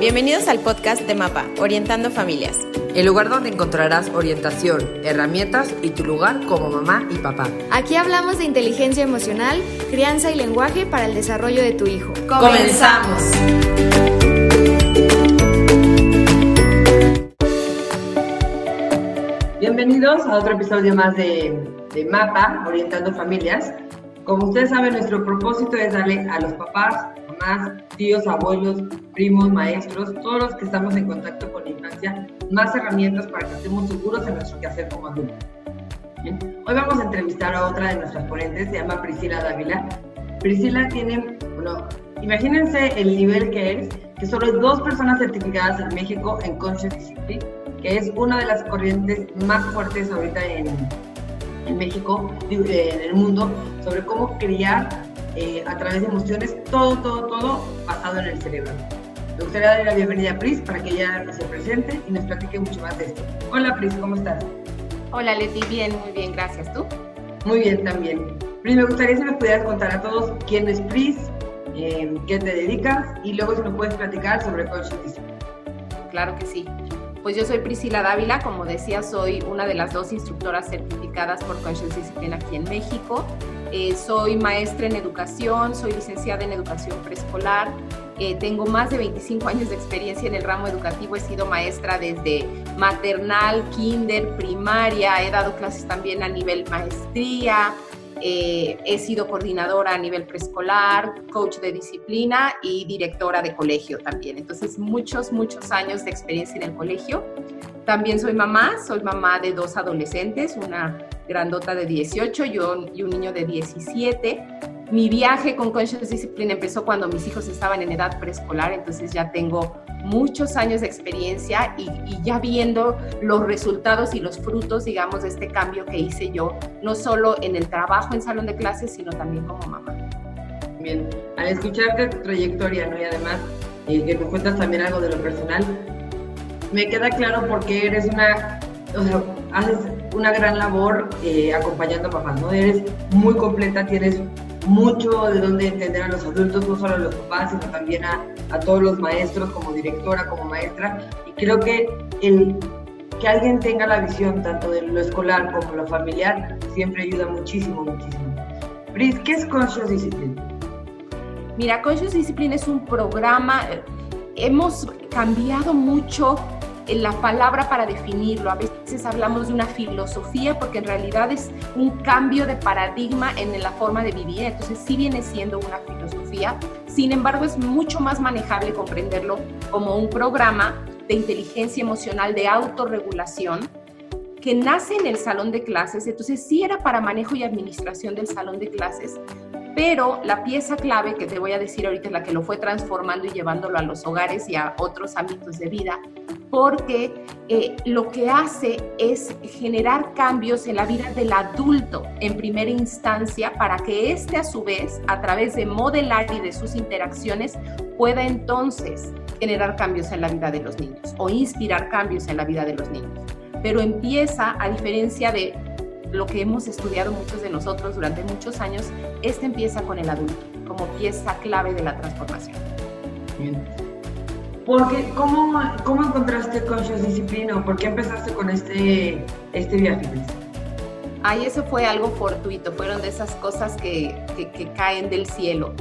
Bienvenidos al podcast de MAPA, Orientando Familias. El lugar donde encontrarás orientación, herramientas y tu lugar como mamá y papá. Aquí hablamos de inteligencia emocional, crianza y lenguaje para el desarrollo de tu hijo. ¡Comenzamos! Bienvenidos a otro episodio más de, de MAPA, Orientando Familias. Como ustedes saben, nuestro propósito es darle a los papás, mamás, tíos, abuelos, primos, maestros, todos los que estamos en contacto con la infancia, más herramientas para que estemos seguros en nuestro quehacer como adultos. Hoy vamos a entrevistar a otra de nuestras ponentes, se llama Priscila Dávila. Priscila tiene, bueno, imagínense el nivel que es, que solo hay dos personas certificadas en México en Conscious Discipline, que es una de las corrientes más fuertes ahorita en, en México, en el mundo, sobre cómo criar eh, a través de emociones, todo, todo, todo basado en el cerebro. Me gustaría darle la bienvenida a Pris para que ella se presente y nos platique mucho más de esto. Hola Pris, ¿cómo estás? Hola Leti, bien, muy bien, gracias. ¿Tú? Muy bien también. Pris, me gustaría si nos pudieras contar a todos quién es Pris, eh, qué te dedicas y luego si nos puedes platicar sobre Conscious Claro que sí. Pues yo soy Priscila Dávila, como decía, soy una de las dos instructoras certificadas por Conscious Discipline aquí en México. Eh, soy maestra en educación, soy licenciada en educación preescolar, eh, tengo más de 25 años de experiencia en el ramo educativo, he sido maestra desde maternal, kinder, primaria, he dado clases también a nivel maestría, eh, he sido coordinadora a nivel preescolar, coach de disciplina y directora de colegio también. Entonces, muchos, muchos años de experiencia en el colegio. También soy mamá, soy mamá de dos adolescentes, una grandota de 18 y un, y un niño de 17. Mi viaje con Conscious Discipline empezó cuando mis hijos estaban en edad preescolar, entonces ya tengo muchos años de experiencia y, y, ya viendo los resultados y los frutos, digamos, de este cambio que hice yo, no solo en el trabajo en salón de clases, sino también como mamá. Bien, al escucharte tu trayectoria, ¿no? Y además eh, que me cuentas también algo de lo personal, me queda claro porque eres una, o sea, haces una gran labor eh, acompañando a papás, ¿no? Eres muy completa, tienes mucho de dónde entender a los adultos, no solo a los papás, sino también a, a, todos los maestros como directora, como maestra. Y creo que el que alguien tenga la visión tanto de lo escolar como lo familiar siempre ayuda muchísimo, muchísimo. Bris, ¿qué es Conscious Discipline? Mira, Conscious Discipline es un programa, hemos cambiado mucho la palabra para definirlo. A veces hablamos de una filosofía porque en realidad es un cambio de paradigma en la forma de vivir. Entonces sí viene siendo una filosofía. Sin embargo, es mucho más manejable comprenderlo como un programa de inteligencia emocional, de autorregulación, que nace en el salón de clases. Entonces sí era para manejo y administración del salón de clases, pero la pieza clave que te voy a decir ahorita es la que lo fue transformando y llevándolo a los hogares y a otros ámbitos de vida, porque eh, lo que hace es generar cambios en la vida del adulto en primera instancia para que éste a su vez, a través de modelar y de sus interacciones, pueda entonces generar cambios en la vida de los niños o inspirar cambios en la vida de los niños. Pero empieza, a diferencia de lo que hemos estudiado muchos de nosotros durante muchos años, este empieza con el adulto como pieza clave de la transformación. Bien. Porque, ¿cómo, ¿Cómo encontraste Conscious Discipline o por qué empezaste con este, este viaje? Ay, eso fue algo fortuito, fueron de esas cosas que, que, que caen del cielo.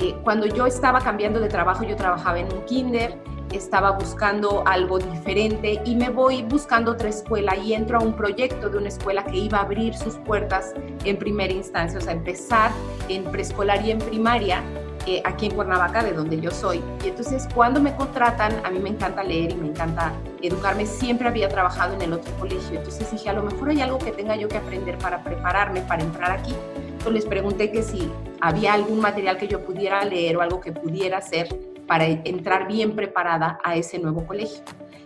Eh, cuando yo estaba cambiando de trabajo, yo trabajaba en un kinder, estaba buscando algo diferente y me voy buscando otra escuela y entro a un proyecto de una escuela que iba a abrir sus puertas en primera instancia, o sea, empezar en preescolar y en primaria eh, aquí en Cuernavaca, de donde yo soy. Y entonces cuando me contratan, a mí me encanta leer y me encanta educarme, siempre había trabajado en el otro colegio, entonces dije, a lo mejor hay algo que tenga yo que aprender para prepararme, para entrar aquí. Entonces les pregunté que si había algún material que yo pudiera leer o algo que pudiera hacer para entrar bien preparada a ese nuevo colegio.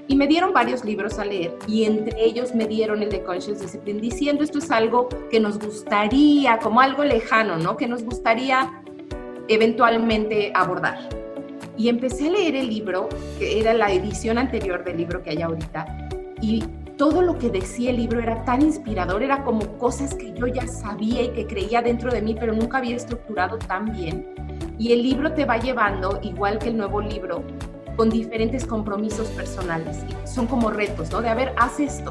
Y me dieron varios libros a leer y entre ellos me dieron el de Conscious Discipline diciendo esto es algo que nos gustaría, como algo lejano, ¿no? Que nos gustaría eventualmente abordar. Y empecé a leer el libro, que era la edición anterior del libro que hay ahorita, y todo lo que decía el libro era tan inspirador, era como cosas que yo ya sabía y que creía dentro de mí, pero nunca había estructurado tan bien. Y el libro te va llevando, igual que el nuevo libro, con diferentes compromisos personales. son como retos, ¿no? De, a ver, haz esto.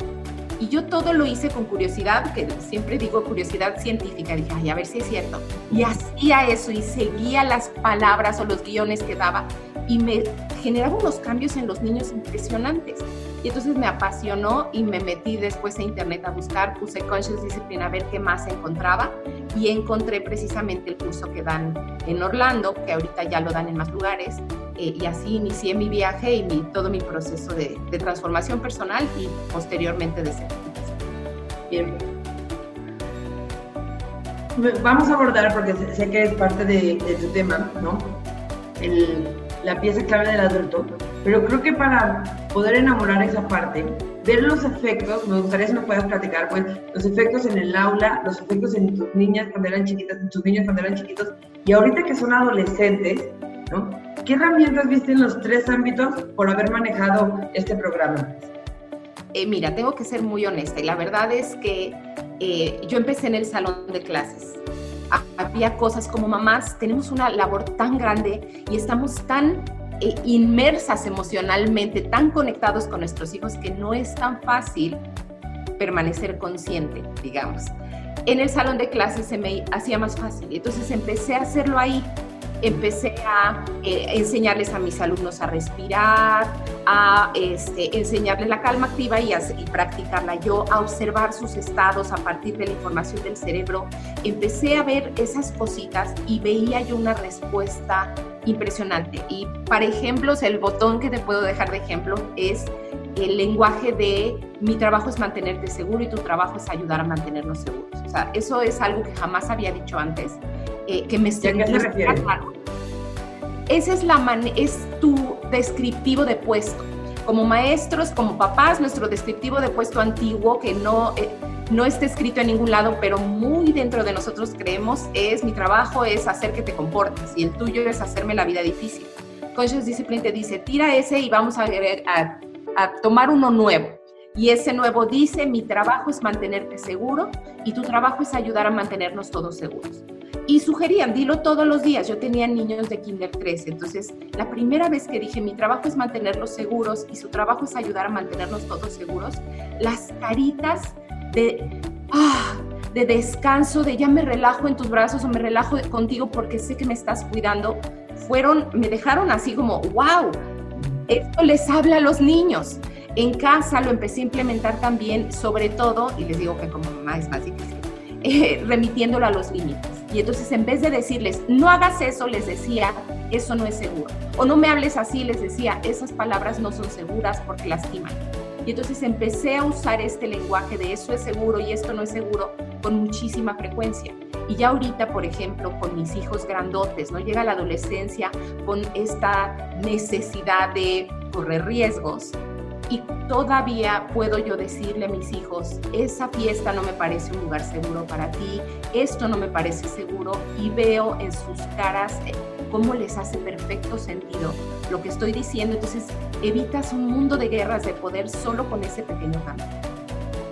Y yo todo lo hice con curiosidad, que siempre digo curiosidad científica. Dije, ay, a ver si es cierto. Y hacía eso y seguía las palabras o los guiones que daba. Y me generaba unos cambios en los niños impresionantes. Y entonces me apasionó y me metí después a internet a buscar, puse Conscious Discipline a ver qué más encontraba y encontré precisamente el curso que dan en Orlando, que ahorita ya lo dan en más lugares, eh, y así inicié mi viaje y mi, todo mi proceso de, de transformación personal y posteriormente de certificación. Bien. Vamos a abordar, porque sé que es parte de, de tu tema, ¿no? El, la pieza clave del adulto, pero creo que para poder enamorar esa parte, ver los efectos, me gustaría si nos puedas platicar, pues, los efectos en el aula, los efectos en tus niñas cuando eran chiquitas, en tus niños cuando eran chiquitos, y ahorita que son adolescentes, ¿no? ¿Qué herramientas viste en los tres ámbitos por haber manejado este programa? Eh, mira, tengo que ser muy honesta y la verdad es que eh, yo empecé en el salón de clases había cosas como mamás, tenemos una labor tan grande y estamos tan eh, inmersas emocionalmente, tan conectados con nuestros hijos que no es tan fácil permanecer consciente, digamos. En el salón de clases se me hacía más fácil, entonces empecé a hacerlo ahí empecé a eh, enseñarles a mis alumnos a respirar, a este, enseñarles la calma activa y, practicarla yo, a observar sus estados a partir de la información del cerebro. Empecé a ver esas cositas y veía yo una respuesta impresionante. Y para ejemplos, el botón que te puedo dejar de ejemplo es el lenguaje de mi trabajo es mantenerte seguro y tu trabajo es ayudar a mantenernos seguros. O sea, eso es algo que jamás había dicho antes eh, que me estoy Ese es, la es tu descriptivo de puesto. Como maestros, como papás, nuestro descriptivo de puesto antiguo que no, eh, no está escrito en ningún lado, pero muy dentro de nosotros creemos es mi trabajo es hacer que te comportes y el tuyo es hacerme la vida difícil. Conscious Discipline te dice, tira ese y vamos a, a, a tomar uno nuevo. Y ese nuevo dice, mi trabajo es mantenerte seguro y tu trabajo es ayudar a mantenernos todos seguros y sugerían, dilo todos los días. Yo tenía niños de Kinder 13, entonces la primera vez que dije, mi trabajo es mantenerlos seguros y su trabajo es ayudar a mantenernos todos seguros, las caritas de, ah, de descanso, de ya me relajo en tus brazos o me relajo contigo porque sé que me estás cuidando, fueron, me dejaron así como, wow, esto les habla a los niños. En casa lo empecé a implementar también, sobre todo, y les digo que como mamá es más difícil, eh, remitiéndolo a los límites. Y entonces en vez de decirles, no hagas eso, les decía, eso no es seguro. O no me hables así, les decía, esas palabras no son seguras porque lastiman. Y entonces empecé a usar este lenguaje de eso es seguro y esto no es seguro con muchísima frecuencia. Y ya ahorita, por ejemplo, con mis hijos grandotes, ¿no? Llega la adolescencia con esta necesidad de correr riesgos y todavía puedo yo decirle a mis hijos, esa fiesta no me parece un lugar seguro para ti, esto no me parece seguro y veo en sus caras eh, cómo les hace perfecto sentido lo que estoy diciendo. Entonces evitas un mundo de guerras de poder solo con ese pequeño cambio.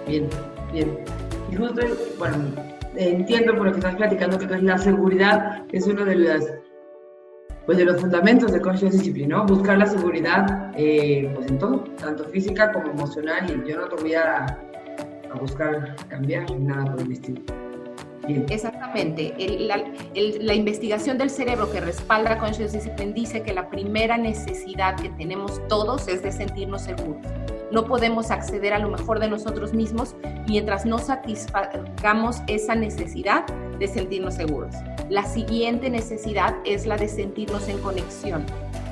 Bien, bien. Y justo, bueno, entiendo por lo que estás platicando que la seguridad es uno de las pues de los fundamentos de Conscious Discipline, ¿no? Buscar la seguridad eh, pues en todo, tanto física como emocional, y yo no te voy a, buscar cambiar nada por el estilo. Exactamente. la, investigación del cerebro que respalda Conscious Discipline dice que la primera necesidad que tenemos todos es de sentirnos seguros. No podemos acceder a lo mejor de nosotros mismos mientras no satisfagamos esa necesidad de sentirnos seguros. La siguiente necesidad es la de sentirnos en conexión,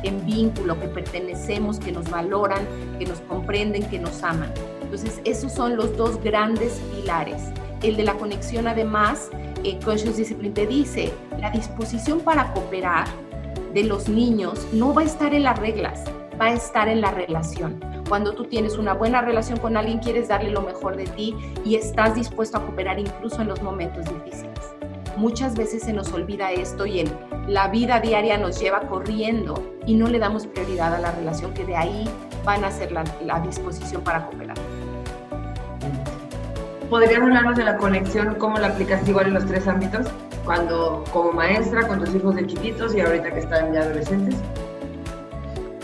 en vínculo, que pertenecemos, que nos valoran, que nos comprenden, que nos aman. Entonces, esos son los dos grandes pilares. El de la conexión, además, eh, Conscious Discipline te dice, la disposición para cooperar de los niños no va a estar en las reglas, va a estar en la relación. Cuando tú tienes una buena relación con alguien, quieres darle lo mejor de ti y estás dispuesto a cooperar incluso en los momentos difíciles. Muchas veces se nos olvida esto y en la vida diaria nos lleva corriendo y no le damos prioridad a la relación que de ahí van a ser la, la disposición para cooperar. ¿podrías hablarnos de la conexión, cómo la aplicas igual en los tres ámbitos? Cuando como maestra, con tus hijos de chiquitos y ahorita que están ya adolescentes.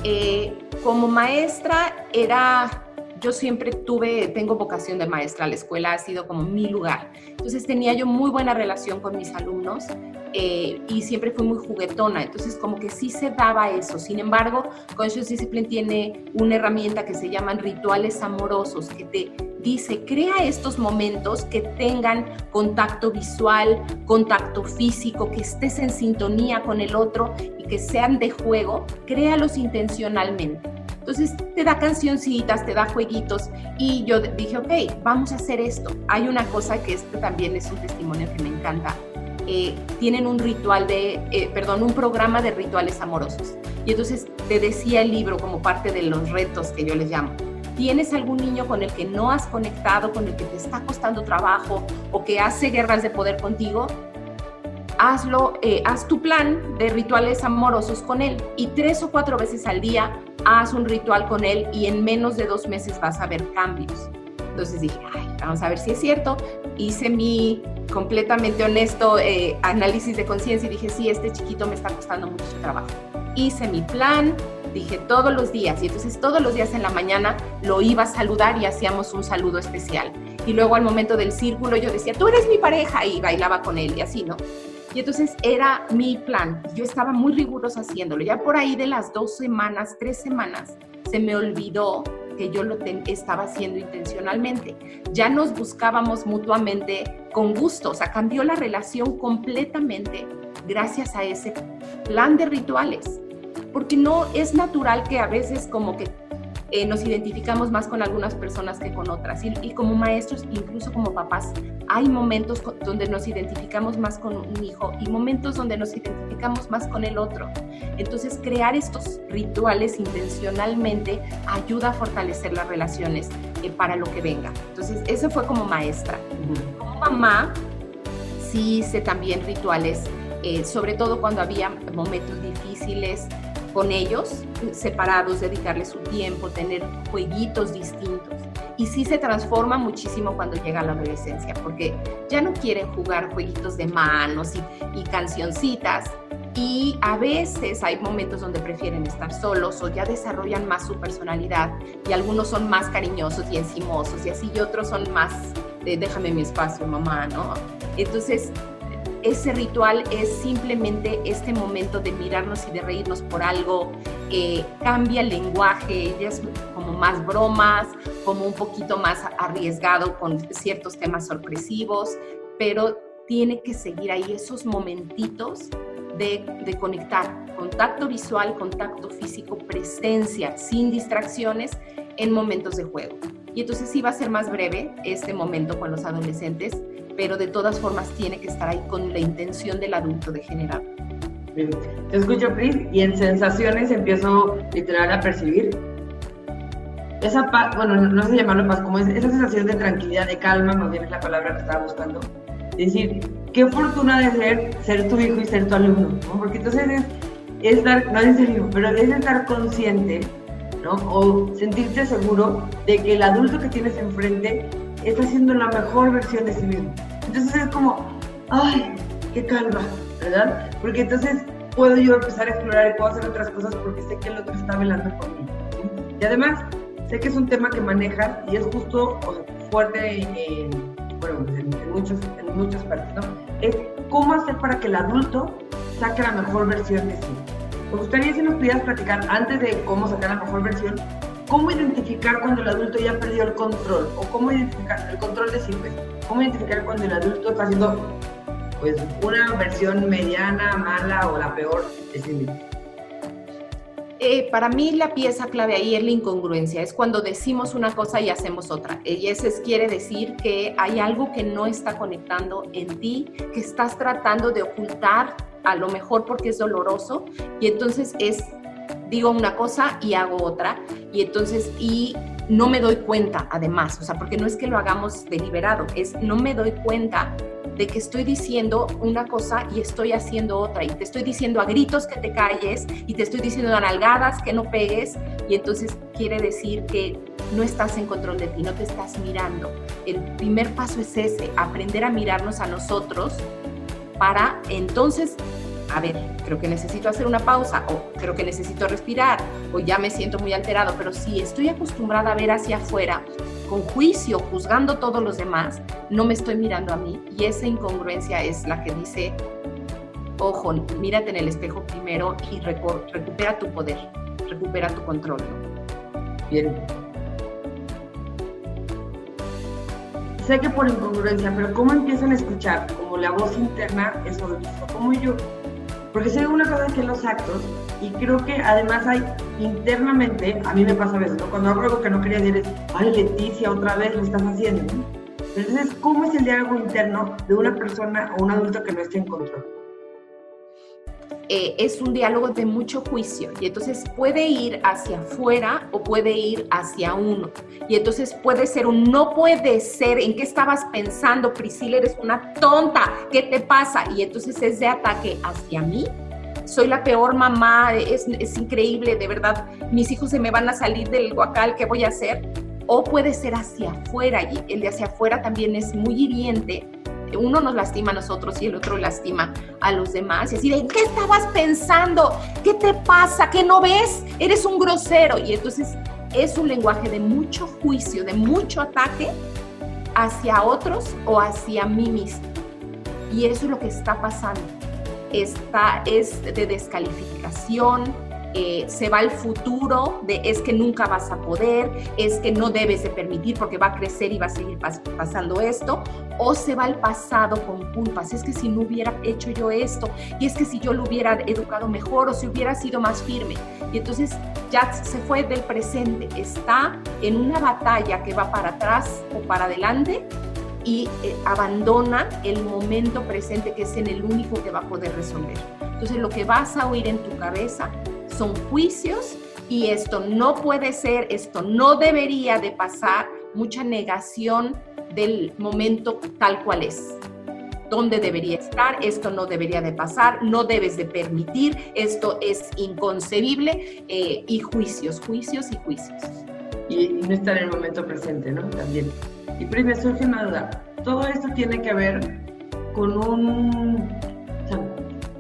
Eh, como maestra era yo siempre tuve, tengo vocación de maestra, la escuela ha sido como mi lugar. Entonces tenía yo muy buena relación con mis alumnos eh, y siempre fui muy juguetona, entonces como que sí se daba eso. Sin embargo, Conscious Discipline tiene una herramienta que se llaman rituales amorosos, que te dice, crea estos momentos que tengan contacto visual, contacto físico, que estés en sintonía con el otro y que sean de juego, créalos intencionalmente. Entonces te da cancioncitas, te da jueguitos y yo dije, ok, vamos a hacer esto. Hay una cosa que este también es un testimonio que me encanta. Eh, tienen un ritual de, eh, perdón, un programa de rituales amorosos. Y entonces te decía el libro como parte de los retos que yo les llamo. ¿Tienes algún niño con el que no has conectado, con el que te está costando trabajo o que hace guerras de poder contigo? hazlo, eh, haz tu plan de rituales amorosos con él y tres o cuatro veces al día haz un ritual con él y en menos de dos meses vas a ver cambios. Entonces dije, vamos a ver si es cierto. Hice mi completamente honesto eh, análisis de conciencia y dije, sí, este chiquito me está costando mucho trabajo. Hice mi plan, dije todos los días y entonces todos los días en la mañana lo iba a saludar y hacíamos un saludo especial. Y luego al momento del círculo yo decía, tú eres mi pareja y bailaba con él y así, ¿no? Y entonces era mi plan. Yo estaba muy rigurosa haciéndolo. Ya por ahí de las dos semanas, tres semanas, se me olvidó que yo lo estaba haciendo intencionalmente. Ya nos buscábamos mutuamente con gusto, o sea, cambió la relación completamente gracias a ese plan de rituales. Porque no es natural que a veces como que eh, nos identificamos más con algunas personas que con otras. Y, como maestros, incluso como papás, hay momentos donde nos identificamos más con un hijo y momentos donde nos identificamos más con el otro. Entonces, crear estos rituales intencionalmente ayuda a fortalecer las relaciones eh, para lo que venga. Entonces, eso fue como maestra. Como mamá, sí hice también rituales, eh, sobre todo cuando había momentos difíciles, con ellos, separados, dedicarle su tiempo, tener jueguitos distintos. Y sí se transforma muchísimo cuando llega la adolescencia, porque ya no quieren jugar jueguitos de manos y, cancioncitas. Y a veces hay momentos donde prefieren estar solos o ya desarrollan más su personalidad y algunos son más cariñosos y encimosos y así y otros son más déjame mi espacio, mamá, ¿no? Entonces, ese ritual es simplemente este momento de mirarnos y de reírnos por algo, eh, cambia el lenguaje, ya es como más bromas, como un poquito más arriesgado con ciertos temas sorpresivos, pero tiene que seguir ahí esos momentitos de, de, conectar, contacto visual, contacto físico, presencia, sin distracciones en momentos de juego. Y entonces sí va a ser más breve este momento con los adolescentes, pero de todas formas tiene que estar ahí con la intención del adulto de generar. Te escucho, Pris, y en sensaciones empiezo literal a percibir esa paz, bueno, no sé llamarlo paz, como es, esa sensación de tranquilidad, de calma, más bien es la palabra que estaba buscando. Es decir, qué fortuna de ser, ser tu hijo y ser tu alumno, ¿no? Porque entonces es, es dar, no en serio, pero es estar consciente, ¿no? O sentirte seguro de que el adulto que tienes enfrente está haciendo la mejor versión de sí mismo. Entonces es como, ay, qué calma, ¿verdad? Porque entonces puedo yo empezar a explorar y puedo hacer otras cosas porque sé que el otro está velando por mí. Y además, sé que es un tema que manejas y es justo fuerte en, bueno, en, muchos, en muchas partes, ¿no? Es cómo hacer para que el adulto saque la mejor versión de sí. Me gustaría si nos pudieras platicar antes de cómo sacar la mejor versión, ¿Cómo identificar cuando el adulto ya perdió el control? ¿O cómo identificar el control de sí ¿Cómo identificar cuando el adulto está haciendo pues una versión mediana, mala o la peor de sí mismo? Eh, para mí la pieza clave ahí es la incongruencia, es cuando decimos una cosa y hacemos otra. Y eso quiere decir que hay algo que no está conectando en ti, que estás tratando de ocultar, a lo mejor porque es doloroso, y entonces es digo una cosa y hago otra, y entonces, y no me doy cuenta, además, o sea, porque no es que lo hagamos deliberado, es no me doy cuenta de que estoy diciendo una cosa y estoy haciendo otra, y te estoy diciendo a gritos que te calles, y te estoy diciendo a nalgadas que no pegues, y entonces quiere decir que no estás en control de ti, no te estás mirando. El primer paso es ese, aprender a mirarnos a nosotros para entonces, a ver, creo que necesito hacer una pausa o creo que necesito respirar o ya me siento muy alterado, pero si estoy acostumbrada a ver hacia afuera con juicio, juzgando todos los demás, no me estoy mirando a mí y esa incongruencia es la que dice, ojo, mírate en el espejo primero y recupera tu poder, recupera tu control. Bien. Sé que por incongruencia, pero ¿cómo empiezan a escuchar como la voz interna eso de ¿Cómo yo? Porque sé una cosa que los actos, y creo que además hay internamente, a mí me pasa a veces, ¿no? cuando hago algo que no quería decir es, ay Leticia, otra vez lo estás haciendo. Entonces, ¿cómo es el diálogo interno de una persona o un adulto que no esté en control? Eh, es un diálogo de mucho juicio y entonces puede ir hacia afuera o puede ir hacia uno. Y entonces puede ser un no puede ser, ¿en qué estabas pensando? Priscila, eres una tonta, ¿qué te pasa? Y entonces es de ataque hacia mí. Soy la peor mamá, es, es increíble, de verdad, mis hijos se me van a salir del guacal, ¿qué voy a hacer? O puede ser hacia afuera y el de hacia afuera también es muy hiriente uno nos lastima a nosotros y el otro lastima a los demás. Y así de, ¿qué estabas pensando? ¿Qué te pasa? ¿Qué no ves? Eres un grosero. Y entonces es un lenguaje de mucho juicio, de mucho ataque hacia otros o hacia mí mismo. Y eso es lo que está pasando. Está, es de descalificación, eh, se va al futuro de es que nunca vas a poder, es que no debes de permitir porque va a crecer y va a seguir pasando esto, o se va al pasado con culpas, es que si no hubiera hecho yo esto, y es que si yo lo hubiera educado mejor o si hubiera sido más firme. Y entonces ya se fue del presente, está en una batalla que va para atrás o para adelante y eh, abandona el momento presente que es en el único que va a poder resolver. Entonces lo que vas a oír en tu cabeza son juicios y esto no puede ser, esto no debería de pasar, mucha negación del momento tal cual es. ¿Dónde debería estar? Esto no debería de pasar, no debes de permitir, esto es inconcebible eh, y juicios, juicios y juicios. Y, no estar en el momento presente, ¿no? También. Y primero me surge una duda. Todo esto tiene que ver con un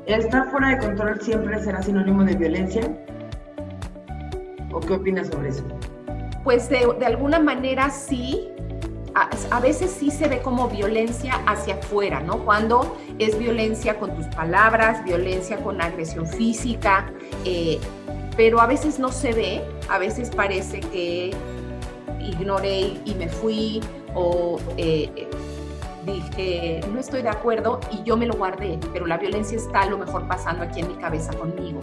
¿Estar fuera de control siempre será sinónimo de violencia? ¿O qué opinas sobre eso? Pues de, alguna manera sí, a, veces sí se ve como violencia hacia afuera, ¿no? Cuando es violencia con tus palabras, violencia con agresión física, eh, pero a veces no se ve, a veces parece que ignoré y me fui o eh, dije, no estoy de acuerdo y yo me lo guardé, pero la violencia está a lo mejor pasando aquí en mi cabeza conmigo.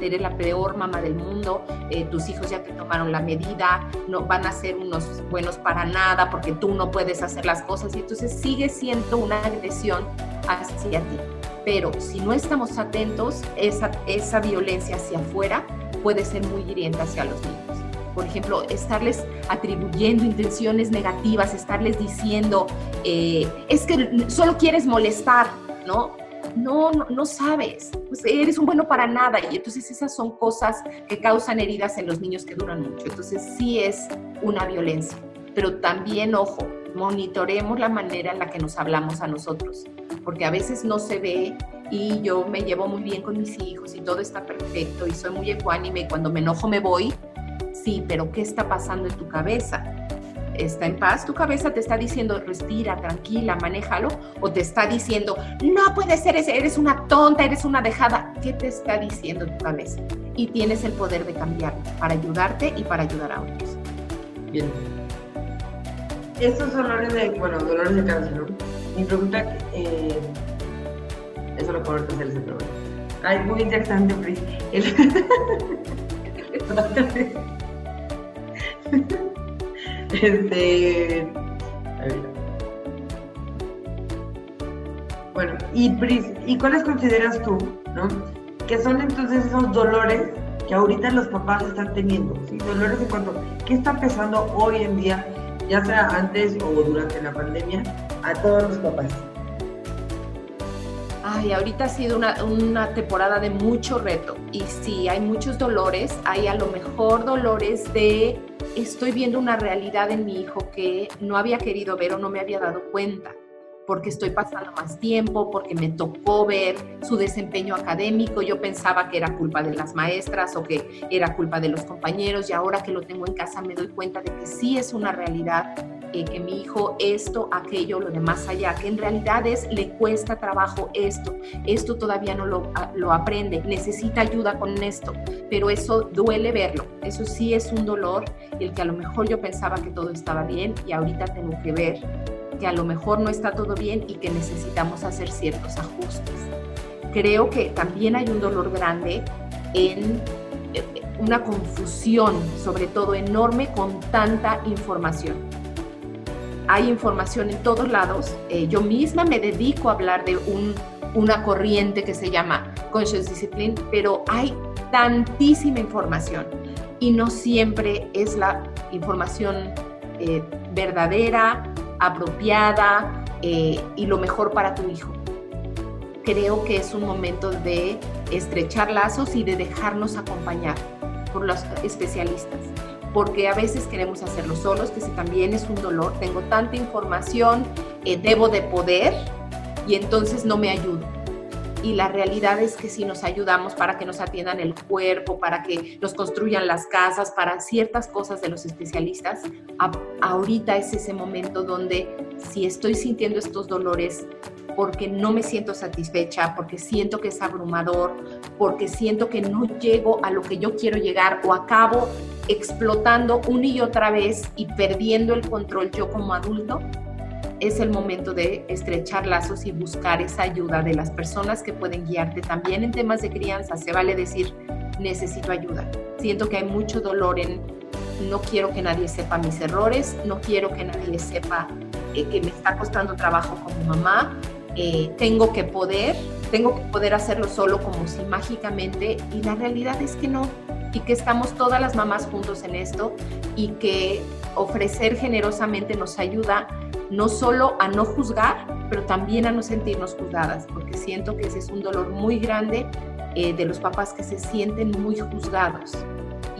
Eres la peor mamá del mundo, eh, tus hijos ya te tomaron la medida, no van a ser unos buenos para nada porque tú no puedes hacer las cosas y entonces sigue siendo una agresión hacia ti. Pero si no estamos atentos, esa, esa violencia hacia afuera puede ser muy hiriente hacia los niños por ejemplo, estarles atribuyendo intenciones negativas, estarles diciendo, eh, es que solo quieres molestar, ¿no? No, no, sabes, pues eres un bueno para nada y entonces esas son cosas que causan heridas en los niños que duran mucho. Entonces sí es una violencia, pero también, ojo, monitoremos la manera en la que nos hablamos a nosotros, porque a veces no se ve y yo me llevo muy bien con mis hijos y todo está perfecto y soy muy ecuánime y cuando me enojo me voy Sí, pero ¿qué está pasando en tu cabeza? ¿Está en paz? ¿Tu cabeza te está diciendo, respira, tranquila, manéjalo? ¿O te está diciendo, no puede ser, eres una tonta, eres una dejada? ¿Qué te está diciendo tu cabeza? Y tienes el poder de cambiarlo para ayudarte y para ayudar a otros. Bien. Estos dolores de, bueno, dolores de cáncer, ¿no? Mi pregunta, eh, eso lo puedo hacer ese problema. Ay, muy interesante, Pris. este. Bueno, y ¿y cuáles consideras tú, no? Que son entonces esos dolores que ahorita los papás están teniendo. Dolores en cuanto, ¿qué está pesando hoy en día, ya sea antes o durante la pandemia, a todos los papás? Ay, ahorita ha sido una, una, temporada de mucho reto y sí, hay muchos dolores, hay a lo mejor dolores de estoy viendo una realidad en mi hijo que no había querido ver o no me había dado cuenta porque estoy pasando más tiempo, porque me tocó ver su desempeño académico. Yo pensaba que era culpa de las maestras o que era culpa de los compañeros y ahora que lo tengo en casa me doy cuenta de que sí es una realidad, eh, que mi hijo esto, aquello, lo de más allá, que en realidad es, le cuesta trabajo esto, esto todavía no lo, lo aprende, necesita ayuda con esto, pero eso duele verlo, eso sí es un dolor, el que a lo mejor yo pensaba que todo estaba bien y ahorita tengo que ver que a lo mejor no está todo bien y que necesitamos hacer ciertos ajustes. Creo que también hay un dolor grande en eh, una confusión, sobre todo enorme, con tanta información. Hay información en todos lados. Eh, yo misma me dedico a hablar de un, una corriente que se llama Conscious Discipline, pero hay tantísima información y no siempre es la información eh, verdadera, apropiada eh, y lo mejor para tu hijo. Creo que es un momento de estrechar lazos y de dejarnos acompañar por los especialistas, porque a veces queremos hacerlo solos, que si también es un dolor, tengo tanta información, eh, debo de poder y entonces no me ayudo. Y la realidad es que si nos ayudamos para que nos atiendan el cuerpo, para que nos construyan las casas, para ciertas cosas de los especialistas, ahorita es ese momento donde si estoy sintiendo estos dolores porque no me siento satisfecha, porque siento que es abrumador, porque siento que no llego a lo que yo quiero llegar o acabo explotando una y otra vez y perdiendo el control yo como adulto, es el momento de estrechar lazos y buscar esa ayuda de las personas que pueden guiarte también en temas de crianza. Se vale decir, necesito ayuda. Siento que hay mucho dolor en, no quiero que nadie sepa mis errores, no quiero que nadie sepa eh, que me está costando trabajo como mamá, eh, tengo que poder, tengo que poder hacerlo solo como si mágicamente, y la realidad es que no, y que estamos todas las mamás juntos en esto y que ofrecer generosamente nos ayuda no solo a no juzgar, pero también a no sentirnos juzgadas, porque siento que ese es un dolor muy grande eh, de los papás que se sienten muy juzgados.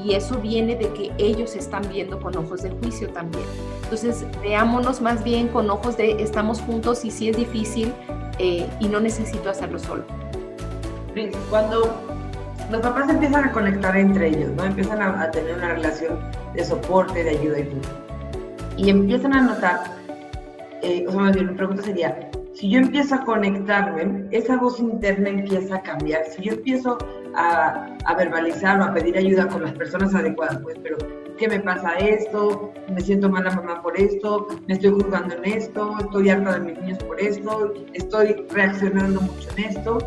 Y eso viene de que ellos están viendo con ojos de juicio también. Entonces, veámonos más bien con ojos de estamos juntos y si es difícil eh, y no necesito hacerlo solo. Cuando los papás empiezan a conectar entre ellos, ¿no? Empiezan a, a tener una relación de soporte, de ayuda y todo. Y empiezan a notar eh, o sea, más bien, mi pregunta sería, si yo empiezo a conectarme, esa voz interna empieza a cambiar. Si yo empiezo a, verbalizar o a pedir ayuda con las personas adecuadas, pues, pero ¿qué me pasa esto? ¿Me siento mala mamá por esto? ¿Me estoy juzgando en esto? ¿Estoy harta de mis niños por esto? ¿Estoy reaccionando mucho en esto?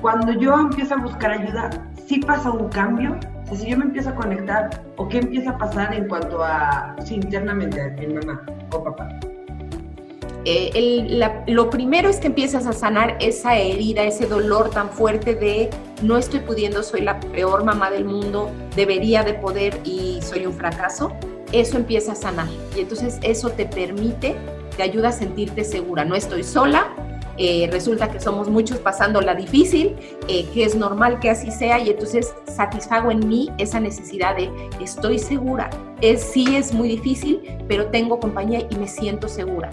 Cuando yo empiezo a buscar ayuda, ¿sí pasa un cambio? O sea, si yo me empiezo a conectar, ¿o qué empieza a pasar en cuanto a, sí, internamente, en mamá o papá? Eh, lo primero es que empiezas a sanar esa herida, ese dolor tan fuerte de no estoy pudiendo, soy la peor mamá del mundo, debería de poder y soy un fracaso. Eso empieza a sanar y entonces eso te permite, te ayuda a sentirte segura. No estoy sola, eh, resulta que somos muchos pasando la difícil, eh, que es normal que así sea y entonces satisfago en mí esa necesidad de estoy segura. Es, sí es muy difícil, pero tengo compañía y me siento segura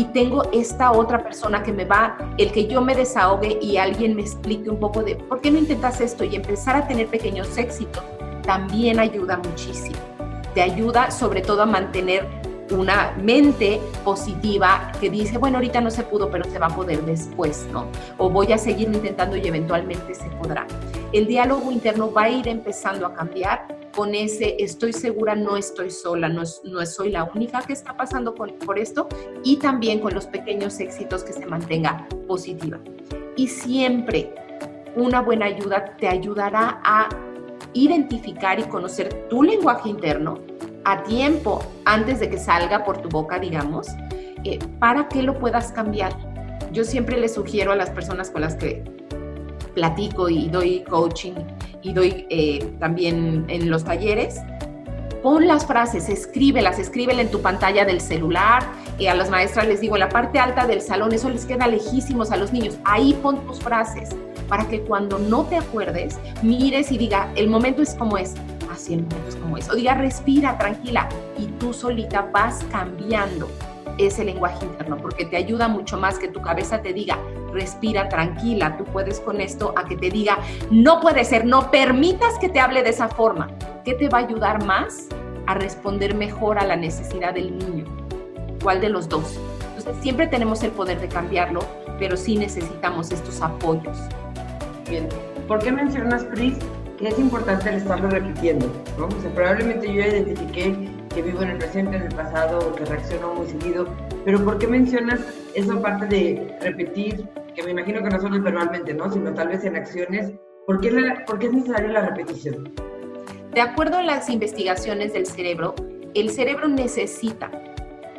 y tengo esta otra persona que me va, el que yo me desahogue y alguien me explique un poco de por qué no intentas esto y empezar a tener pequeños éxitos, también ayuda muchísimo. Te ayuda sobre todo a mantener una mente positiva que dice, bueno, ahorita no se pudo, pero se va a poder después, ¿no? O voy a seguir intentando y eventualmente se podrá. El diálogo interno va a ir empezando a cambiar con ese estoy segura, no estoy sola, no, no soy la única que está pasando por esto y también con los pequeños éxitos que se mantenga positiva. Y siempre una buena ayuda te ayudará a identificar y conocer tu lenguaje interno, a tiempo antes de que salga por tu boca, digamos, eh, para que lo puedas cambiar. Yo siempre le sugiero a las personas con las que platico y doy coaching y doy eh, también en los talleres, pon las frases, escríbelas, escríbelas en tu pantalla del celular. y a las maestras les digo, en la parte alta del salón, eso les queda lejísimos a los niños. Ahí pon tus frases para que cuando no te acuerdes, mires y diga, el momento es como es, así en momentos como eso. O diga, respira, tranquila. Y tú solita vas cambiando ese lenguaje interno, porque te ayuda mucho más que tu cabeza te diga, respira tranquila, tú puedes con esto, a que te diga, no puede ser, no permitas que te hable de esa forma. ¿Qué te va a ayudar más a responder mejor a la necesidad del niño? ¿Cuál de los dos? Entonces, siempre tenemos el poder de cambiarlo, pero sí necesitamos estos apoyos. Bien. ¿Por qué mencionas, Pris, que es importante el estarlo repitiendo? ¿no? probablemente yo identifiqué que vivo en el presente, en el pasado, que reacciono muy seguido, pero ¿por qué mencionas esa parte de repetir, que me imagino que no solo verbalmente, ¿no? sino tal vez en acciones? ¿Por qué, ¿Por qué es necesaria la repetición? De acuerdo a las investigaciones del cerebro, el cerebro necesita,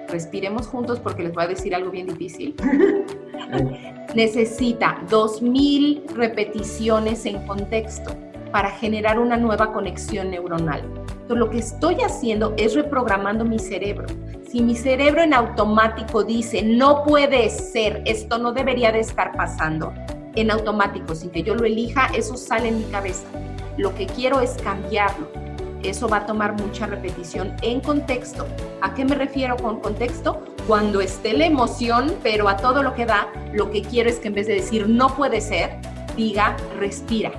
respiremos juntos porque les voy a decir algo bien difícil, necesita 2.000 repeticiones en contexto para generar una nueva conexión neuronal. Entonces, lo que estoy haciendo es reprogramando mi cerebro. Si mi cerebro en automático dice, no puede ser, esto no debería de estar pasando, en automático, sin que yo lo elija, eso sale en mi cabeza. Lo que quiero es cambiarlo. Eso va a tomar mucha repetición en contexto. ¿A qué me refiero con contexto? Cuando esté la emoción, pero a todo lo que da, lo que quiero es que en vez de decir no puede ser, diga respira.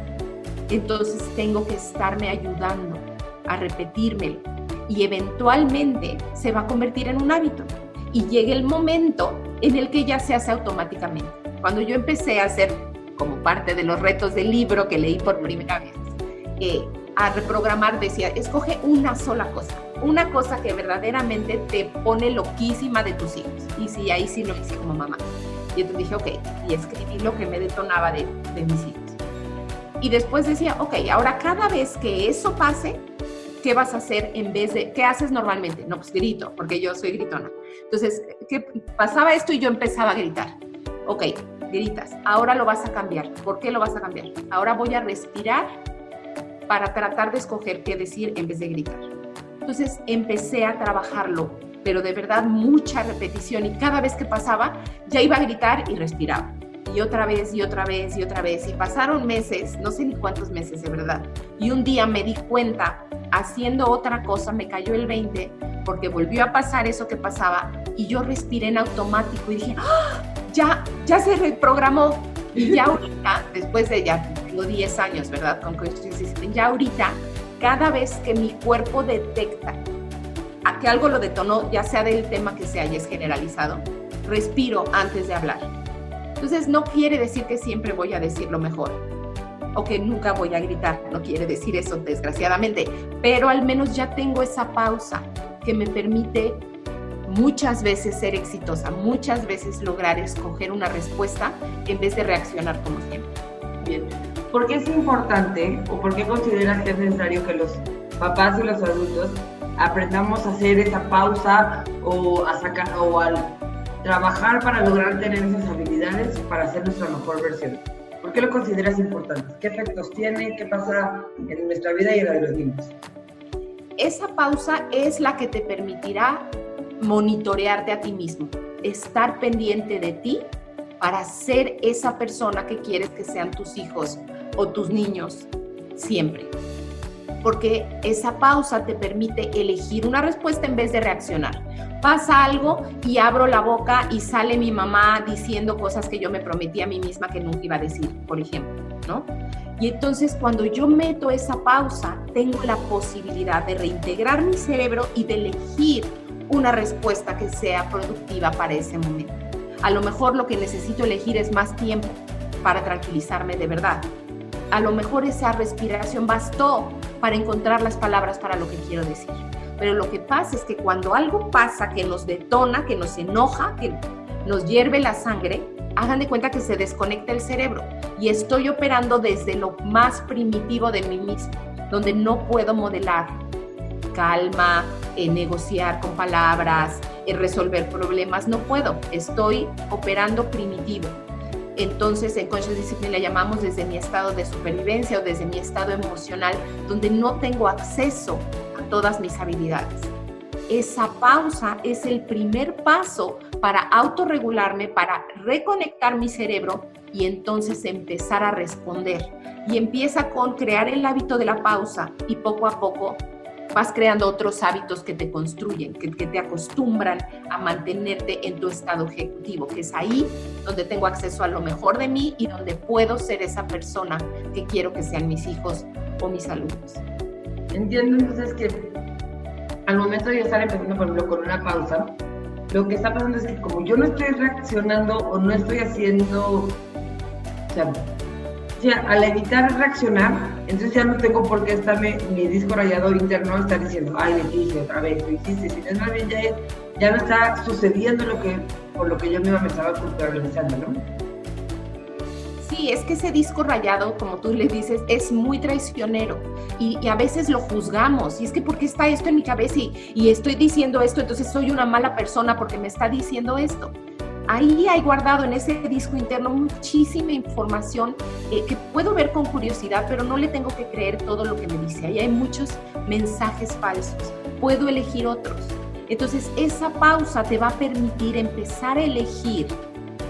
Entonces tengo que estarme ayudando a repetírmelo y eventualmente se va a convertir en un hábito y llegue el momento en el que ya se hace automáticamente. Cuando yo empecé a hacer como parte de los retos del libro que leí por primera vez, eh, a reprogramar decía, escoge una sola cosa, una cosa que verdaderamente te pone loquísima de tus hijos. Y sí, ahí sí lo hice como mamá. Y entonces dije, ok, y escribí lo que me detonaba de, de mis hijos. Y después decía, ok, ahora cada vez que eso pase, ¿qué vas a hacer en vez de, qué haces normalmente? No, pues grito, porque yo soy gritona. Entonces, ¿qué pasaba esto y yo empezaba a gritar? Ok, gritas, ahora lo vas a cambiar. ¿Por qué lo vas a cambiar? Ahora voy a respirar para tratar de escoger qué decir en vez de gritar. Entonces empecé a trabajarlo, pero de verdad mucha repetición y cada vez que pasaba ya iba a gritar y respiraba. Y otra vez y otra vez y otra vez. Y pasaron meses, no sé ni cuántos meses de verdad. Y un día me di cuenta haciendo otra cosa, me cayó el 20 porque volvió a pasar eso que pasaba y yo respiré en automático y dije, ¡Ah! ya, ya se reprogramó. Y ya ahorita, después de ya tengo 10 años, ¿verdad? Con System, ya ahorita, cada vez que mi cuerpo detecta que algo lo detonó, ya sea del tema que sea y es generalizado, respiro antes de hablar. Entonces no quiere decir que siempre voy a decir lo mejor o que nunca voy a gritar, no quiere decir eso desgraciadamente, pero al menos ya tengo esa pausa que me permite muchas veces ser exitosa, muchas veces lograr escoger una respuesta en vez de reaccionar como siempre. Bien. ¿Por qué es importante o por qué consideras que es necesario que los papás y los adultos aprendamos a hacer esa pausa o a sacar o al trabajar para lograr tener esas habilidades para hacer nuestra mejor versión? ¿Por qué lo consideras importante? ¿Qué efectos tiene? ¿Qué pasa en nuestra vida y en la de los niños? Esa pausa es la que te permitirá monitorearte a ti mismo, estar pendiente de ti para ser esa persona que quieres que sean tus hijos o tus niños siempre. Porque esa pausa te permite elegir una respuesta en vez de reaccionar pasa algo y abro la boca y sale mi mamá diciendo cosas que yo me prometí a mí misma que nunca iba a decir, por ejemplo, ¿no? Y entonces cuando yo meto esa pausa, tengo la posibilidad de reintegrar mi cerebro y de elegir una respuesta que sea productiva para ese momento. A lo mejor lo que necesito elegir es más tiempo para tranquilizarme de verdad. A lo mejor esa respiración bastó para encontrar las palabras para lo que quiero decir. Pero lo que pasa es que cuando algo pasa que nos detona, que nos enoja, que nos hierve la sangre, hagan de cuenta que se desconecta el cerebro y estoy operando desde lo más primitivo de mí mismo, donde no puedo modelar calma, eh, negociar con palabras, eh, resolver problemas, no puedo, estoy operando primitivo. Entonces, en Conscious Discipline la llamamos desde mi estado de supervivencia o desde mi estado emocional, donde no tengo acceso todas mis habilidades. esa pausa es el primer paso para autorregularme, para reconectar mi cerebro y entonces empezar a responder. Y empieza con crear el hábito de la pausa y poco a poco vas creando otros hábitos que te construyen, que, te acostumbran a mantenerte en tu estado ejecutivo, que es ahí donde tengo acceso a lo mejor de mí y donde puedo ser esa persona que quiero que sean mis hijos o mis alumnos. Entiendo entonces que al momento de estar empezando, por ejemplo, con una pausa, lo que está pasando es que como yo no estoy reaccionando o no estoy haciendo, o sea, ya, al evitar reaccionar, entonces ya no tengo por qué estarme, mi disco rayador interno está diciendo, ay, le dije otra vez, lo hiciste, si no es más bien ya, ya no está sucediendo lo que, por lo que yo misma me estaba culpabilizando, ¿no? Es que ese disco rayado, como tú le dices, es muy traicionero y, a veces lo juzgamos. Y es que, ¿por qué está esto en mi cabeza y, y estoy diciendo esto? Entonces soy una mala persona porque me está diciendo esto ahí hay guardado en ese disco interno muchísima información eh, que puedo ver con curiosidad, pero no le tengo que creer todo lo que me dice. Ahí hay muchos mensajes falsos. Puedo elegir otros. Entonces, esa pausa te va a permitir empezar a elegir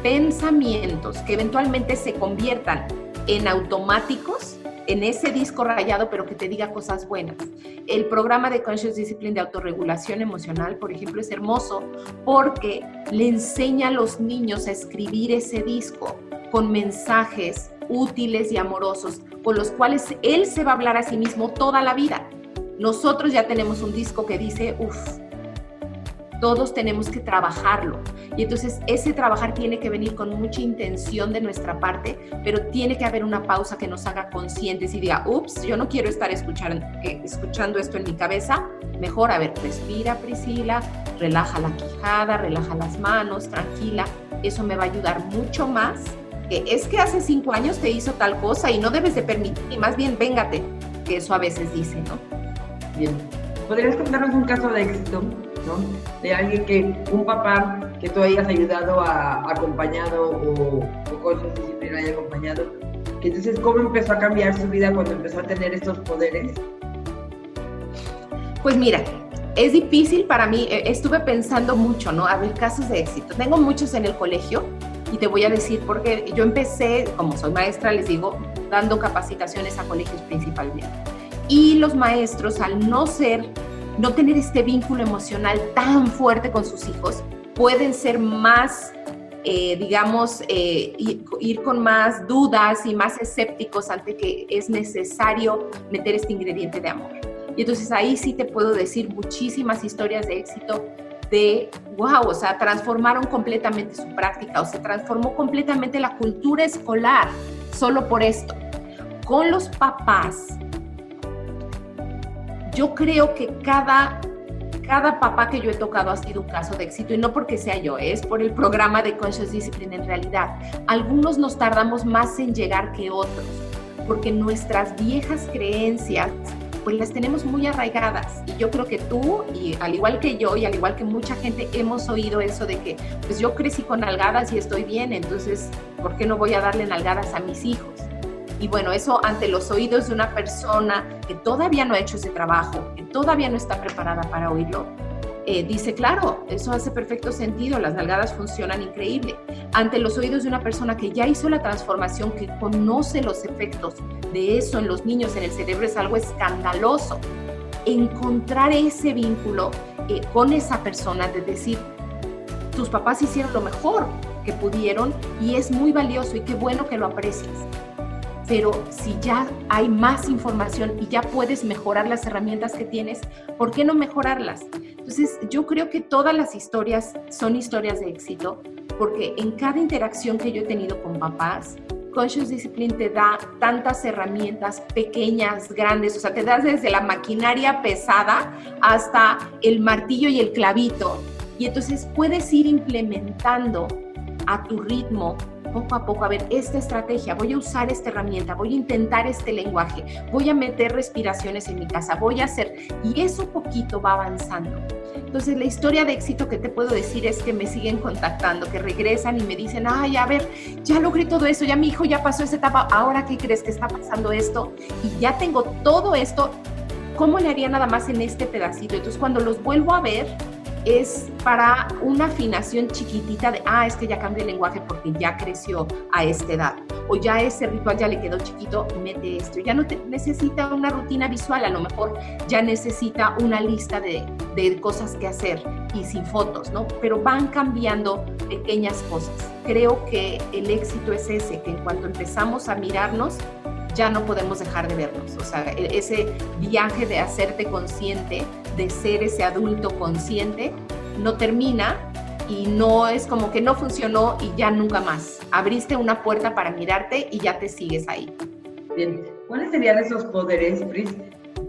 pensamientos que eventualmente se conviertan en automáticos en ese disco rayado, pero que te diga cosas buenas. El programa de Conscious Discipline de autorregulación emocional, por ejemplo, es hermoso porque le enseña a los niños a escribir ese disco con mensajes útiles y amorosos, con los cuales él se va a hablar a sí mismo toda la vida. Nosotros ya tenemos un disco que dice, uff, todos tenemos que trabajarlo. Y entonces ese trabajar tiene que venir con mucha intención de nuestra parte, pero tiene que haber una pausa que nos haga conscientes y diga, ups, yo no quiero estar escuchando, esto en mi cabeza. Mejor, a ver, respira Priscila, relaja la quijada, relaja las manos, tranquila. Eso me va a ayudar mucho más. Que es que hace cinco años te hizo tal cosa y no debes de permitir, y más bien véngate, que eso a veces dice, ¿no? Bien. ¿Podrías contarnos un caso de éxito de alguien que, un papá que tú hayas ayudado a acompañado o, o cosas disciplina haya acompañado, que entonces cómo empezó a cambiar su vida cuando empezó a tener estos poderes. Pues mira, es difícil para mí, eh, estuve pensando mucho, ¿no? A ver, casos de éxito. Tengo muchos en el colegio y te voy a decir porque yo empecé, como soy maestra, les digo, dando capacitaciones a colegios principalmente. Y los maestros, al no ser no tener este vínculo emocional tan fuerte con sus hijos, pueden ser más, eh, digamos, eh, ir con más dudas y más escépticos ante que es necesario meter este ingrediente de amor. Y entonces ahí sí te puedo decir muchísimas historias de éxito de, wow, o sea, transformaron completamente su práctica o se transformó completamente la cultura escolar solo por esto. Con los papás, yo creo que cada, cada papá que yo he tocado ha sido un caso de éxito y no porque sea yo, es por el programa de Conscious Discipline en realidad. Algunos nos tardamos más en llegar que otros, porque nuestras viejas creencias pues las tenemos muy arraigadas y yo creo que tú y al igual que yo y al igual que mucha gente hemos oído eso de que pues yo crecí con nalgadas y estoy bien, entonces ¿por qué no voy a darle nalgadas a mis hijos? Y bueno, eso ante los oídos de una persona que todavía no ha hecho ese trabajo, que todavía no está preparada para oírlo, eh, dice, claro, eso hace perfecto sentido, las nalgadas funcionan increíble. Ante los oídos de una persona que ya hizo la transformación, que conoce los efectos de eso en los niños, en el cerebro, es algo escandaloso. Encontrar ese vínculo eh, con esa persona, de decir, tus papás hicieron lo mejor que pudieron y es muy valioso y qué bueno que lo aprecies pero si ya hay más información y ya puedes mejorar las herramientas que tienes, ¿por qué no mejorarlas? Entonces, yo creo que todas las historias son historias de éxito, porque en cada interacción que yo he tenido con papás, Conscious Discipline te da tantas herramientas pequeñas, grandes, o sea, te das desde la maquinaria pesada hasta el martillo y el clavito. Y entonces puedes ir implementando a tu ritmo poco a poco, a ver, esta estrategia, voy a usar esta herramienta, voy a intentar este lenguaje, voy a meter respiraciones en mi casa, voy a hacer, y eso poquito va avanzando. Entonces, la historia de éxito que te puedo decir es que me siguen contactando, que regresan y me dicen, ay, a ver, ya logré todo eso, ya mi hijo ya pasó esa etapa, ahora qué crees que está pasando esto, y ya tengo todo esto ¿cómo le haría nada más en este pedacito? Entonces cuando los vuelvo a ver, es para una afinación chiquitita de, ah, es que ya cambió el lenguaje porque ya creció a esta edad, o ya ese ritual ya le quedó chiquito, mete esto. Ya no necesita una rutina visual, a lo mejor ya necesita una lista de, de cosas que hacer y sin fotos, ¿no? Pero van cambiando pequeñas cosas. Creo que el éxito es ese, que en cuanto empezamos a mirarnos, ya no podemos dejar de vernos. O sea, e-, ese viaje de hacerte consciente, de ser ese adulto consciente, no termina y no es como que no funcionó y ya nunca más. Abriste una puerta para mirarte y ya te sigues ahí. Bien, ¿cuáles serían esos poderes, Pris?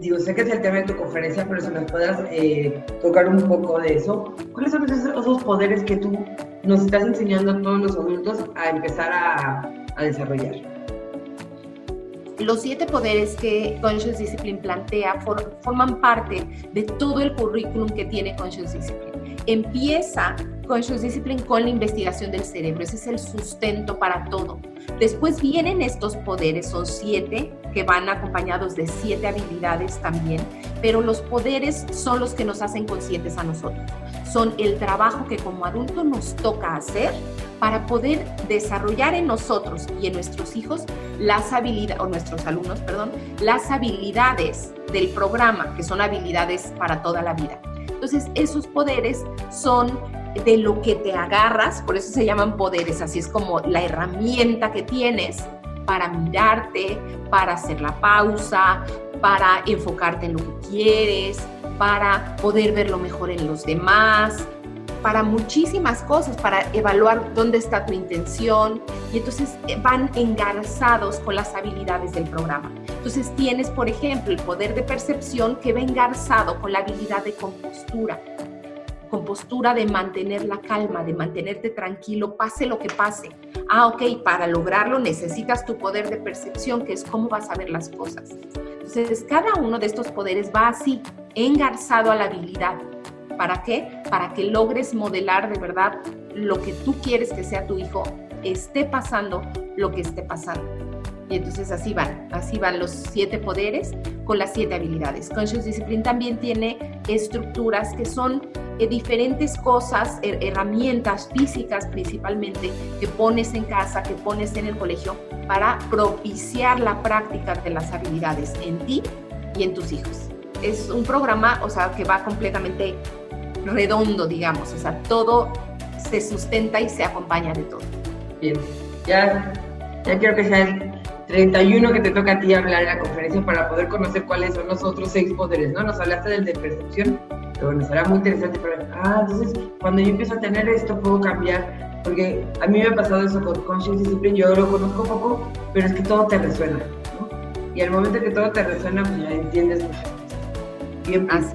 Digo, sé que es el tema de tu conferencia, pero si nos puedas eh, tocar un poco de eso. ¿Cuáles son esos, esos, poderes que tú nos estás enseñando a todos los adultos a empezar a, a desarrollar? Los siete poderes que Conscious Discipline plantea forman parte de todo el currículum que tiene Conscious Discipline. Empieza Conscious Discipline con la investigación del cerebro, ese es el sustento para todo. Después vienen estos poderes, son siete, que van acompañados de siete habilidades también, pero los poderes son los que nos hacen conscientes a nosotros. Son el trabajo que como adulto nos toca hacer para poder desarrollar en nosotros y en nuestros hijos las habilidades, o nuestros alumnos, perdón, las habilidades del programa, que son habilidades para toda la vida. Entonces, esos poderes son de lo que te agarras, por eso se llaman poderes, así es como la herramienta que tienes para mirarte, para hacer la pausa, para enfocarte en lo que quieres, para poder ver lo mejor en los demás, para muchísimas cosas, para evaluar dónde está tu intención y entonces eh, van engarzados con las habilidades del programa. Entonces tienes, por ejemplo, el poder de percepción que va engarzado con la habilidad de compostura, compostura de mantener la calma, de mantenerte tranquilo, pase lo que pase. Ah, ok, para lograrlo necesitas tu poder de percepción, que es cómo vas a ver las cosas. Entonces, cada uno de estos poderes va así, engarzado a la habilidad. ¿Para qué? Para que logres modelar de verdad lo que tú quieres que sea tu hijo, esté pasando lo que esté pasando. Y entonces así van, así van los siete poderes con las siete habilidades. Conscious Discipline también tiene estructuras que son eh, diferentes cosas, herramientas físicas principalmente, que pones en casa, que pones en el colegio, para propiciar la práctica de las habilidades en ti y en tus hijos. Es un programa, o sea, que va completamente redondo, digamos, o sea, todo se sustenta y se acompaña de todo. Bien, ya, ya quiero que sea 31 que te toca a ti hablar en la conferencia para poder conocer cuáles son los otros seis poderes, ¿no? Nos hablaste del de percepción, pero bueno, será muy interesante para, ah, entonces cuando yo empiezo a tener esto puedo cambiar, porque a mí me ha pasado eso con Conscious Discipline, yo lo conozco poco, pero es que todo te resuena, ¿no? Y al momento que todo te resuena, pues ya entiendes muchas cosas. Bien, pues,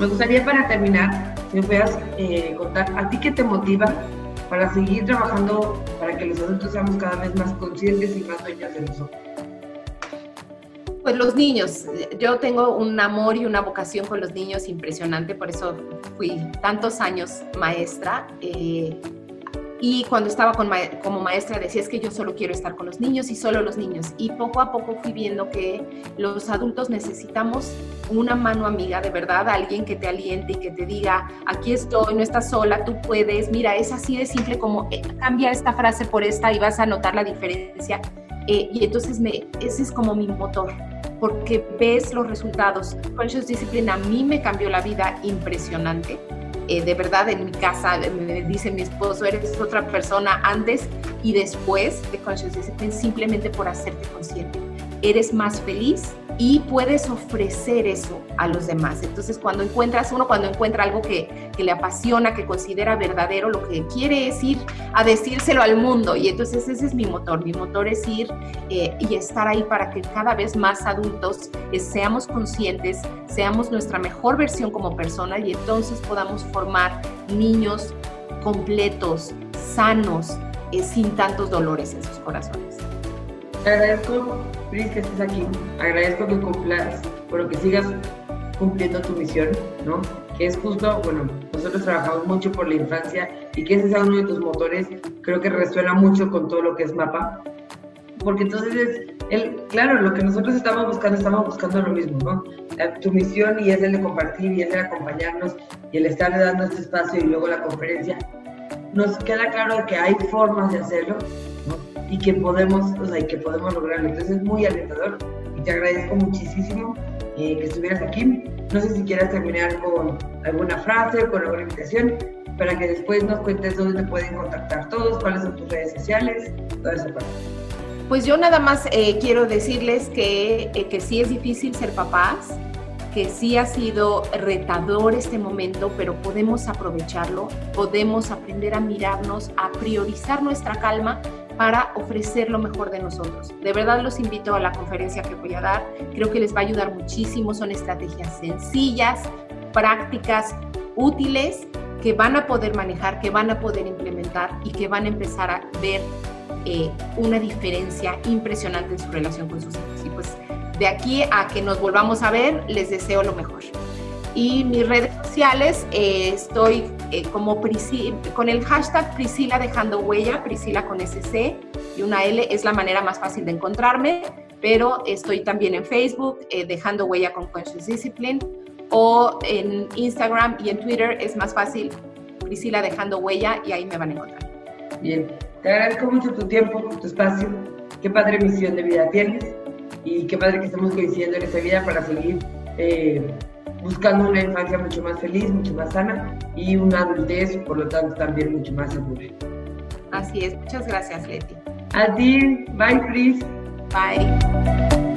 me gustaría para terminar, si me puedas eh, contar, ¿a ti qué te motiva para seguir trabajando para que los adultos seamos cada vez más conscientes y más dueños de nosotros? Pues los niños, yo tengo un amor y una vocación con los niños impresionante, por eso fui tantos años maestra. Eh, y cuando estaba como maestra decía, es que yo solo quiero estar con los niños y solo los niños. Y poco a poco fui viendo que los adultos necesitamos una mano amiga, de verdad, alguien que te aliente y que te diga, aquí estoy, no estás sola, tú puedes. Mira, es así de simple como eh, cambia esta frase por esta y vas a notar la diferencia. Eh, y entonces me, ese es como mi motor, porque ves los resultados. Conscious Discipline a mí me cambió la vida impresionante eh, de verdad en mi casa me dice mi esposo, eres otra persona antes y después de Conscious Discipline, simplemente por hacerte consciente. Eres más feliz, y puedes ofrecer eso a los demás. Entonces, cuando encuentras uno, cuando encuentra algo que, que, le apasiona, que considera verdadero, lo que quiere es ir a decírselo al mundo. Y entonces ese es mi motor. Mi motor es ir eh, y estar ahí para que cada vez más adultos eh, seamos conscientes, seamos nuestra mejor versión como persona y entonces podamos formar niños completos, sanos, eh, sin tantos dolores en sus corazones. Te agradezco, Pris, que estés aquí. Agradezco que cumplas, bueno, que sigas cumpliendo tu misión, ¿no? Que es justo, bueno, nosotros trabajamos mucho por la infancia y que ese sea uno de tus motores, creo que resuena mucho con todo lo que es MAPA. porque entonces es, el, claro, lo que nosotros estamos buscando, estamos buscando lo mismo, ¿no? tu misión y es el de compartir y es el de acompañarnos y el estar dando este espacio y luego la conferencia, nos queda claro que hay formas de hacerlo. Y que podemos, o sea, y que podemos lograrlo. Entonces es muy alentador y te agradezco muchísimo eh, que estuvieras aquí. No sé si quieras terminar con alguna frase o con alguna invitación para que después nos cuentes dónde te pueden contactar todos, cuáles son tus redes sociales, toda esa parte. Pues yo nada más eh, quiero decirles que, eh, que sí es difícil ser papás, que sí ha sido retador este momento, pero podemos aprovecharlo, podemos aprender a mirarnos, a priorizar nuestra calma para ofrecer lo mejor de nosotros. De verdad los invito a la conferencia que voy a dar, creo que les va a ayudar muchísimo, son estrategias sencillas, prácticas, útiles, que van a poder manejar, que van a poder implementar y que van a empezar a ver eh, una diferencia impresionante en su relación con sus hijos. Y pues de aquí a que nos volvamos a ver, les deseo lo mejor. Y mis redes sociales, eh, estoy eh, como con el hashtag Priscila dejando huella, Priscila con SC y una L, es la manera más fácil de encontrarme, pero estoy también en Facebook, dejando huella con Conscious Discipline, o en Instagram y en Twitter es más fácil, Priscila dejando huella y ahí me van a encontrar. Bien, te agradezco mucho tu tiempo, tu espacio. Qué padre misión de vida tienes y qué padre que estemos coincidiendo en esta vida para seguir eh, buscando una infancia mucho más feliz, mucho más sana y una adultez, por lo tanto, también mucho más segura. Así es. Muchas gracias, Leti. A ti. Bye, Pris. Bye.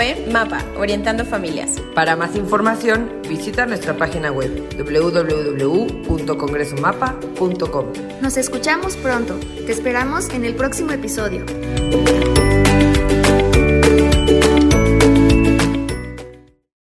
Fue Mapa, Orientando Familias. Para más información, visita nuestra página web www.congresomapa.com. Nos escuchamos pronto. Te esperamos en el próximo episodio.